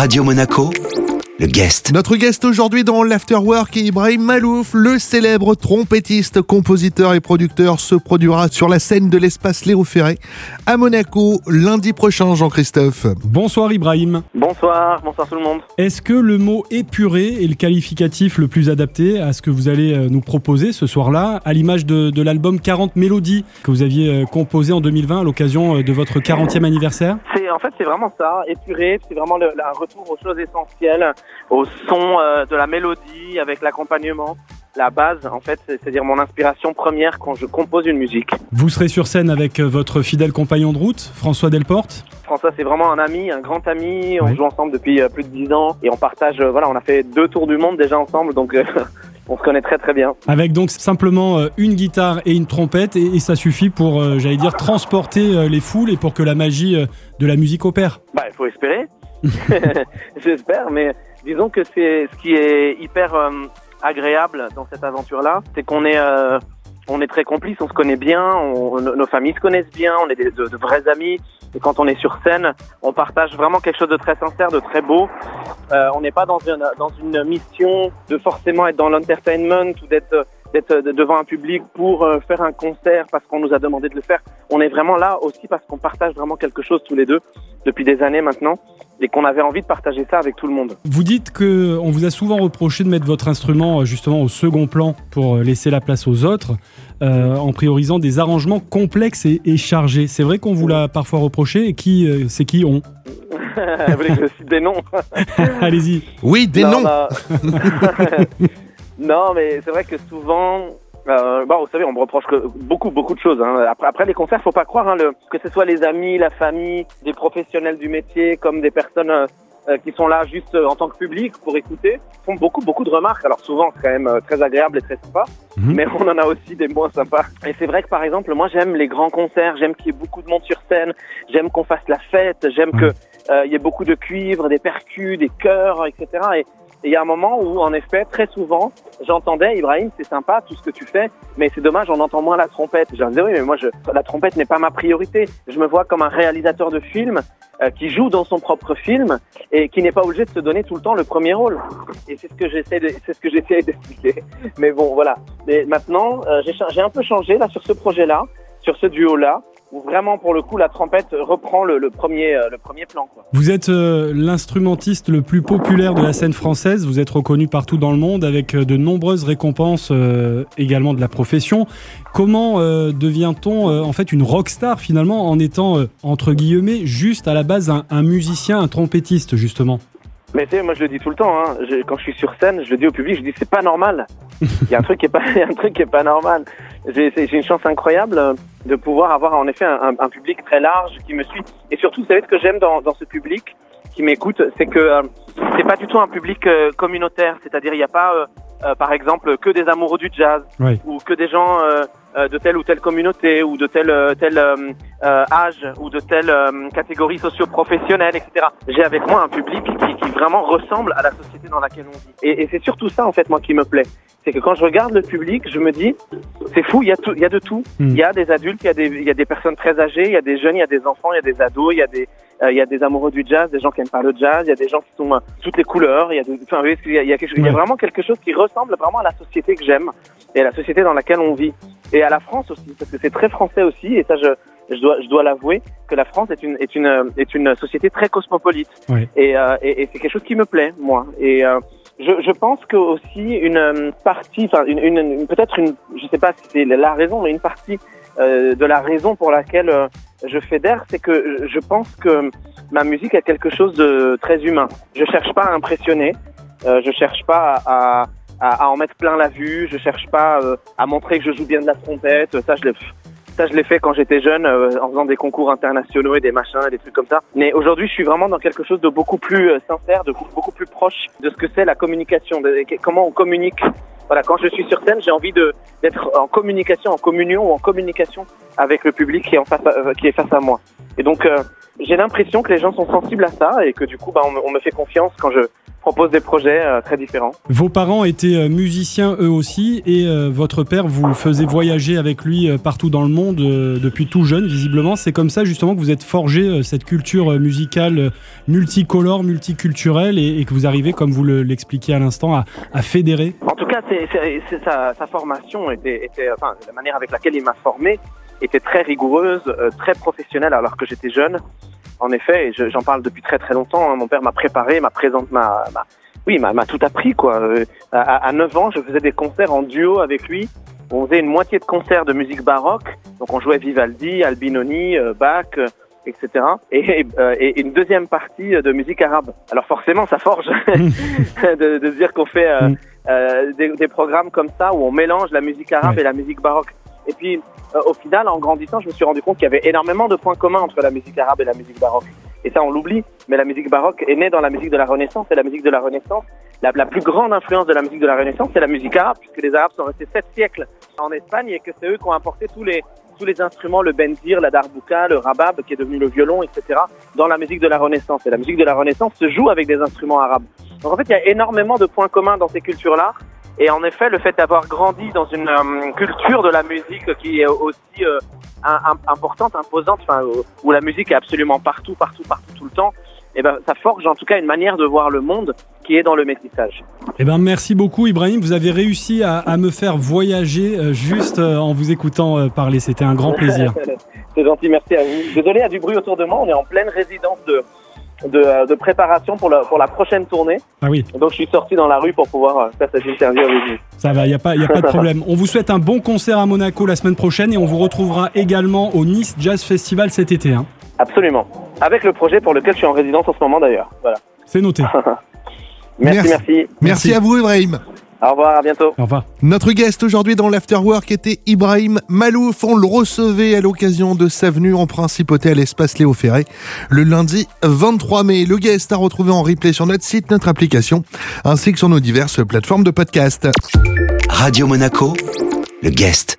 Radio Monaco, le guest. Notre guest aujourd'hui dans l'Afterwork est Ibrahim Malouf, le célèbre trompettiste, compositeur et producteur, se produira sur la scène de l'espace Léo Ferré à Monaco lundi prochain, Jean-Christophe. Bonsoir Ibrahim. Bonsoir, bonsoir tout le monde. Est-ce que le mot épuré est le qualificatif le plus adapté à ce que vous allez euh, nous proposer ce soir-là, à l'image de, de l'album 40 Mélodies que vous aviez euh, composé en 2020 à l'occasion euh, de votre 40e anniversaire? C'est en fait c'est vraiment ça, épuré, c'est vraiment le, un retour aux choses essentielles, au son euh, de la mélodie avec l'accompagnement. La base, en fait, c'est- c'est-à-dire mon inspiration première quand je compose une musique. Vous serez sur scène avec euh, votre fidèle compagnon de route, François Delporte. François, c'est vraiment un ami, un grand ami. On Oui. joue ensemble depuis euh, plus de dix ans et on partage. euh, voilà, on a fait deux tours du monde déjà ensemble, donc on se connaît très très bien. Avec donc simplement une guitare et une trompette et, ça suffit pour, j'allais dire, transporter les foules et pour que la magie de la musique opère. Bah, il faut espérer. J'espère, mais disons que c'est ce qui est hyper euh, agréable dans cette aventure-là, c'est qu'on est, euh, on est très complices, on se connaît bien, on- nos familles se connaissent bien, on est des- de, de vrais amis. Et quand on est sur scène, on partage vraiment quelque chose de très sincère, de très beau. Euh, on n'est pas dans une, dans une mission de forcément être dans l'entertainment ou d'être d'être devant un public pour euh, faire un concert parce qu'on nous a demandé de le faire. On est vraiment là aussi parce qu'on partage vraiment quelque chose tous les deux depuis des années maintenant et qu'on avait envie de partager ça avec tout le monde. Vous dites que on vous a souvent reproché de mettre votre instrument euh, justement au second plan pour euh, laisser la place aux autres, euh, en priorisant des arrangements complexes et, et chargés. C'est vrai qu'on vous l'a parfois reproché. Et qui, euh, c'est qui on Vous voulez que je cite des noms? Allez-y. Oui, des Non, noms. non. non, mais c'est vrai que souvent, euh, bon, vous savez, on me reproche que beaucoup, beaucoup de choses. hein. Après, après les concerts, faut pas croire hein, le, que ce soit les amis, la famille, des professionnels du métier, comme des personnes euh, euh, qui sont là juste euh, en tant que public pour écouter, font beaucoup, beaucoup de remarques. Alors souvent, c'est quand même euh, très agréable et très sympa, Mhm. mais on en a aussi des moins sympas. Et c'est vrai que par exemple, moi, j'aime les grands concerts, j'aime qu'il y ait beaucoup de monde sur scène, j'aime qu'on fasse la fête, j'aime Mhm. que euh, il y ait beaucoup de cuivre, des percus, des chœurs, etc. Et il y a un moment où, en effet, très souvent, j'entendais Ibrahim, c'est sympa tout ce que tu fais, mais c'est dommage, on entend moins la trompette. Je disais oui, mais moi, je, la trompette n'est pas ma priorité. Je me vois comme un réalisateur de film euh, qui joue dans son propre film et qui n'est pas obligé de se donner tout le temps le premier rôle. Et c'est ce que j'essaie de, c'est ce que j'essaie d'expliquer. Mais bon, voilà. Mais maintenant, euh, j'ai, j'ai un peu changé là sur ce projet-là, sur ce duo-là, où vraiment pour le coup la trompette reprend le, le premier, euh, le premier plan. Quoi. Vous êtes euh, l'instrumentiste le plus populaire de la scène française. Vous êtes reconnu partout dans le monde avec euh, de nombreuses récompenses euh, également de la profession. Comment euh, devient-on euh, en fait une rockstar finalement en étant euh, entre guillemets juste à la base un, un musicien, un trompettiste justement? Mais tu sais, moi je le dis tout le temps. Hein. Je- quand je suis sur scène, je le dis au public, je dis c'est pas normal. Il y a un truc qui est pas, il y a un truc qui est pas normal. J'ai une chance incroyable euh, de pouvoir avoir en effet un, un- public très large qui me suit. Et surtout, vous savez ce que j'aime dans, dans ce public qui m'écoute, c'est que euh, c'est pas du tout un public euh, communautaire. C'est-à-dire, il n'y a pas, euh, euh, par exemple, que des amoureux du jazz Oui. ou que des gens euh, euh, de telle ou telle communauté ou de tel tel âge ou de telle euh, catégorie socio-professionnelle, etc. J'ai avec moi un public qui, qui vraiment ressemble à la société dans laquelle on vit. Et, et c'est surtout ça en fait moi qui me plaît, c'est que quand je regarde le public, je me dis c'est fou, il y a tout, il y a de tout. Mm. Il y a des adultes, il y a des il y a des personnes très âgées, il y a des jeunes, il y a des enfants, il y a des ados, il y a des euh, il y a des amoureux du jazz, des gens qui aiment pas le jazz, il y a des gens qui sont euh, toutes les couleurs, il y a des, enfin, il y a, il y a quelque chose- il y a vraiment quelque chose qui ressemble vraiment à la société que j'aime et à la société dans laquelle on vit et à la France aussi parce que c'est très français aussi et ça je je dois je dois l'avouer que la France est une est une euh, est une société très cosmopolite Oui. et euh, et, et c'est quelque chose qui me plaît moi et euh, je, je pense que aussi une euh, partie enfin une, une, une- peut-être une je sais pas si c'est la raison mais une partie euh, de la raison pour laquelle euh, je fédère c'est que je pense que ma musique a quelque chose de très humain je cherche pas à impressionner euh, je cherche pas à, à, à en mettre plein la vue. Je cherche pas euh, à montrer que je joue bien de la trompette. Ça, je l'ai, ça, je l'ai fait quand j'étais jeune, euh, en faisant des concours internationaux et des machins, et des trucs comme ça. Mais aujourd'hui, je suis vraiment dans quelque chose de beaucoup plus euh, sincère, de beaucoup plus proche de ce que c'est la communication, de, comment on communique. Voilà, quand je suis sur scène, j'ai envie d'être en communication, en communion ou en communication avec le public qui est en face, à, euh, qui est face à moi. Et donc, euh, j'ai l'impression que les gens sont sensibles à ça et que du coup, bah, on, on me fait confiance quand je propose des projets euh, très différents. Vos parents étaient euh, musiciens eux aussi et euh, votre père vous faisait voyager avec lui partout dans le monde euh, depuis tout jeune visiblement. C'est comme ça justement que vous êtes forgé cette culture musicale multicolore, multiculturelle et, et que vous arrivez, comme vous le- l'expliquiez à l'instant, à, à fédérer. En tout cas, c'est, sa, sa formation était, était, enfin, la manière avec laquelle il m'a formé était très rigoureuse, très professionnelle alors que j'étais jeune. En effet, et je- j'en parle depuis très très longtemps. hein, mon père m'a préparé, m'a présenté, m'a, m'a- oui, m'a, m'a tout appris quoi. Euh, à, à 9 ans, je faisais des concerts en duo avec lui. On faisait une moitié de concerts de musique baroque, donc on jouait Vivaldi, Albinoni, euh, Bach. etc. Et, euh, et une deuxième partie de musique arabe. Alors forcément, ça forge de, de dire qu'on fait euh, Mm. euh, des, des programmes comme ça où on mélange la musique arabe et la musique baroque. Et puis, euh, au final, en grandissant, je me suis rendu compte qu'il y avait énormément de points communs entre la musique arabe et la musique baroque. Et ça, on l'oublie, mais la musique baroque est née dans la musique de la Renaissance. Et la musique de la Renaissance, la, plus grande influence de la musique de la Renaissance, c'est la musique arabe, puisque les Arabes sont restés sept siècles en Espagne et que c'est eux qui ont apporté tous les tous les instruments, le benzir, la darbouka, le rabab, qui est devenu le violon, etc., dans la musique de la Renaissance. Et la musique de la Renaissance se joue avec des instruments arabes. Donc en fait, il y a énormément de points communs dans ces cultures-là. Et en effet, le fait d'avoir grandi dans une euh, culture de la musique qui est aussi euh, un- un- importante, imposante, enfin, où- la musique est absolument partout, partout, partout, tout le temps, et ben, ça forge en tout cas une manière de voir le monde qui est dans le métissage. Eh ben, merci beaucoup, Ibrahim. Vous avez réussi à, à me faire voyager euh, juste en vous écoutant parler. C'était un grand plaisir. C'est gentil, merci à vous. Désolé, il y a du bruit autour de moi. On est en pleine résidence de, de, euh, de préparation pour la, pour la prochaine tournée. Ah oui, Donc, je suis sorti dans la rue pour pouvoir euh, faire cette interview avec vous. ça va, il n'y a, pas- y a pas de problème. On vous souhaite un bon concert à Monaco la semaine prochaine et on vous retrouvera également au Nice Jazz Festival cet été. hein. Absolument. Avec le projet pour lequel je suis en résidence en ce moment d'ailleurs. Voilà. C'est noté. Merci, Merci. merci. Merci, Merci. à vous, Ibrahim. Au revoir, à bientôt. Au revoir. Notre guest aujourd'hui dans l'Afterwork était Ibrahim Malouf. On le recevait à l'occasion de sa venue en principauté à l'espace Léo Ferré le lundi 23 mai. Le guest à retrouver en replay sur notre site, notre application, ainsi que sur nos diverses plateformes de podcast. Radio Monaco, le guest.